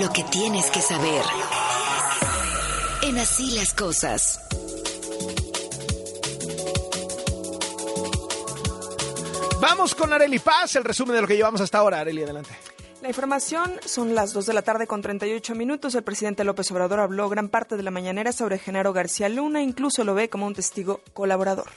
Lo que tienes que saber. En así las cosas. Vamos con Areli Paz, el resumen de lo que llevamos hasta ahora. Areli, adelante. La información son las 2 de la tarde con 38 minutos. El presidente López Obrador habló gran parte de la mañanera sobre Genaro García Luna, incluso lo ve como un testigo colaborador.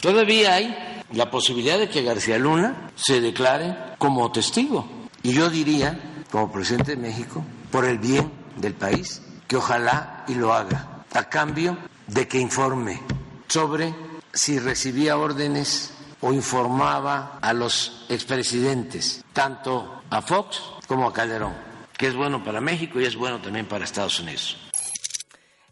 Todavía hay la posibilidad de que García Luna se declare como testigo. Y yo diría, como presidente de México, por el bien del país, que ojalá y lo haga, a cambio de que informe sobre si recibía órdenes o informaba a los expresidentes, tanto a Fox como a Calderón, que es bueno para México y es bueno también para Estados Unidos.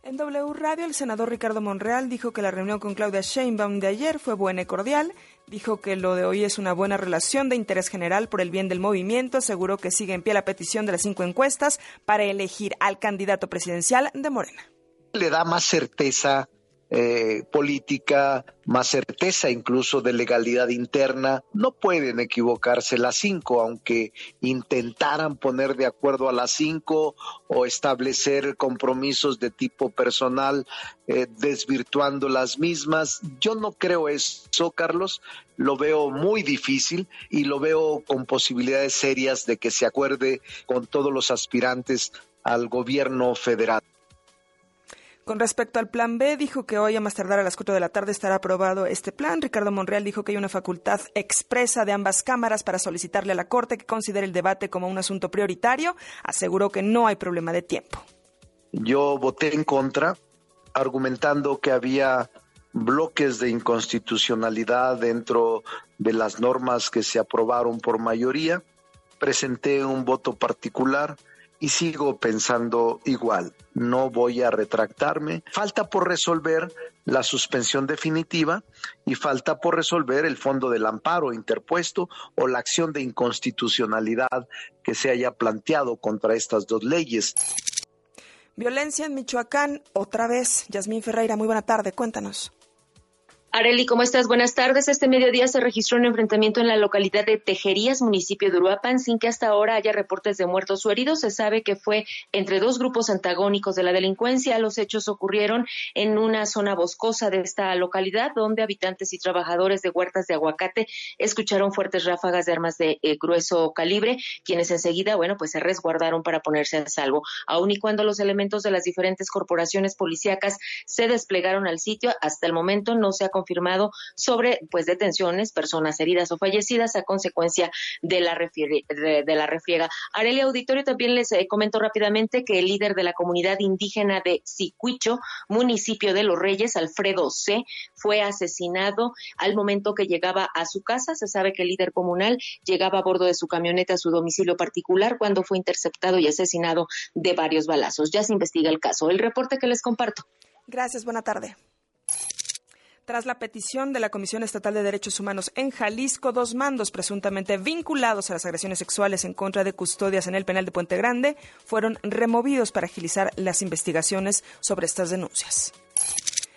En W Radio, el senador Ricardo Monreal dijo que la reunión con Claudia Sheinbaum de ayer fue buena y cordial. Dijo que lo de hoy es una buena relación de interés general por el bien del movimiento. Aseguró que sigue en pie la petición de las cinco encuestas para elegir al candidato presidencial de Morena. Le da más certeza eh, política, más certeza incluso de legalidad interna. No pueden equivocarse las cinco, aunque intentaran poner de acuerdo a las cinco o establecer compromisos de tipo personal, eh, desvirtuando las mismas. Yo no creo eso, Carlos. Lo veo muy difícil y lo veo con posibilidades serias de que se acuerde con todos los aspirantes al gobierno federal. Con respecto al plan B, dijo que hoy a más tardar a las 4 de la tarde estará aprobado este plan. Ricardo Monreal dijo que hay una facultad expresa de ambas cámaras para solicitarle a la Corte que considere el debate como un asunto prioritario. Aseguró que no hay problema de tiempo. Yo voté en contra, argumentando que había bloques de inconstitucionalidad dentro de las normas que se aprobaron por mayoría. Presenté un voto particular y sigo pensando igual. No voy a retractarme. Falta por resolver la suspensión definitiva y falta por resolver el fondo del amparo interpuesto o la acción de inconstitucionalidad que se haya planteado contra estas dos leyes. Violencia en Michoacán, otra vez. Yasmín Ferreira, muy buena tarde, cuéntanos. Areli, ¿cómo estás? Buenas tardes. Este mediodía se registró un enfrentamiento en la localidad de Tejerías, municipio de Uruapan, sin que hasta ahora haya reportes de muertos o heridos. Se sabe que fue entre dos grupos antagónicos de la delincuencia. Los hechos ocurrieron en una zona boscosa de esta localidad, donde habitantes y trabajadores de huertas de aguacate escucharon fuertes ráfagas de armas de eh, grueso calibre, quienes enseguida, bueno, pues se resguardaron para ponerse a salvo. Aun y cuando los elementos de las diferentes corporaciones policíacas se desplegaron al sitio, hasta el momento no se ha confirmado sobre pues detenciones, personas heridas o fallecidas a consecuencia de la, de, la refriega. Arelia Auditorio también les eh, comento rápidamente que el líder de la comunidad indígena de Sicuicho, municipio de Los Reyes, Alfredo C., fue asesinado al momento que llegaba a su casa. Se sabe que el líder comunal llegaba a bordo de su camioneta a su domicilio particular cuando fue interceptado y asesinado de varios balazos. Ya se investiga el caso. El reporte que les comparto. Gracias, buena tarde. Tras la petición de la Comisión Estatal de Derechos Humanos en Jalisco, dos mandos presuntamente vinculados a las agresiones sexuales en contra de custodias en el penal de Puente Grande fueron removidos para agilizar las investigaciones sobre estas denuncias.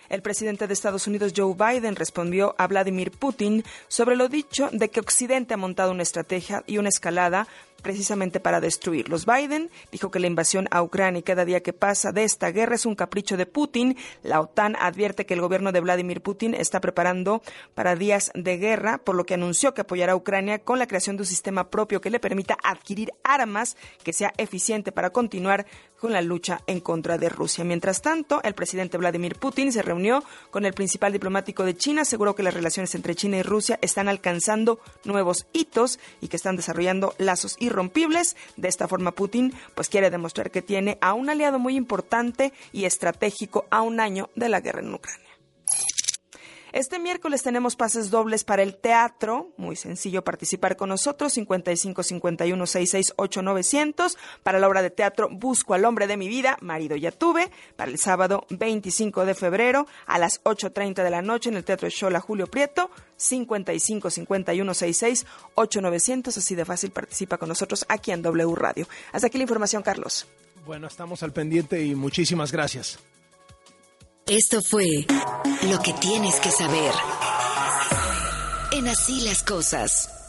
El presidente de Estados Unidos, Joe Biden, respondió a Vladimir Putin sobre lo dicho de que Occidente ha montado una estrategia y una escalada precisamente para destruirlos. Biden dijo que la invasión a Ucrania cada día que pasa de esta guerra es un capricho de Putin. La OTAN advierte que el gobierno de Vladimir Putin está preparando para días de guerra, por lo que anunció que apoyará a Ucrania con la creación de un sistema propio que le permita adquirir armas que sea eficiente para continuar con la lucha en contra de Rusia. Mientras tanto, el presidente Vladimir Putin se reunió con el principal diplomático de China, aseguró que las relaciones entre China y Rusia están alcanzando nuevos hitos y que están desarrollando lazos y irrompibles. De esta forma, Putin pues quiere demostrar que tiene a un aliado muy importante y estratégico a un año de la guerra en Ucrania. Este miércoles tenemos pases dobles para el teatro. Muy sencillo participar con nosotros. 55 51 668 900. Para la obra de teatro Busco al hombre de mi vida, marido ya tuve. Para el sábado 25 de febrero a las 8.30 de la noche en el Teatro Shola Julio Prieto. 55 51 66 8900. Así de fácil participa con nosotros aquí en W Radio. Hasta aquí la información, Carlos. Bueno, estamos al pendiente y muchísimas gracias. Esto fue lo que tienes que saber. En así las cosas.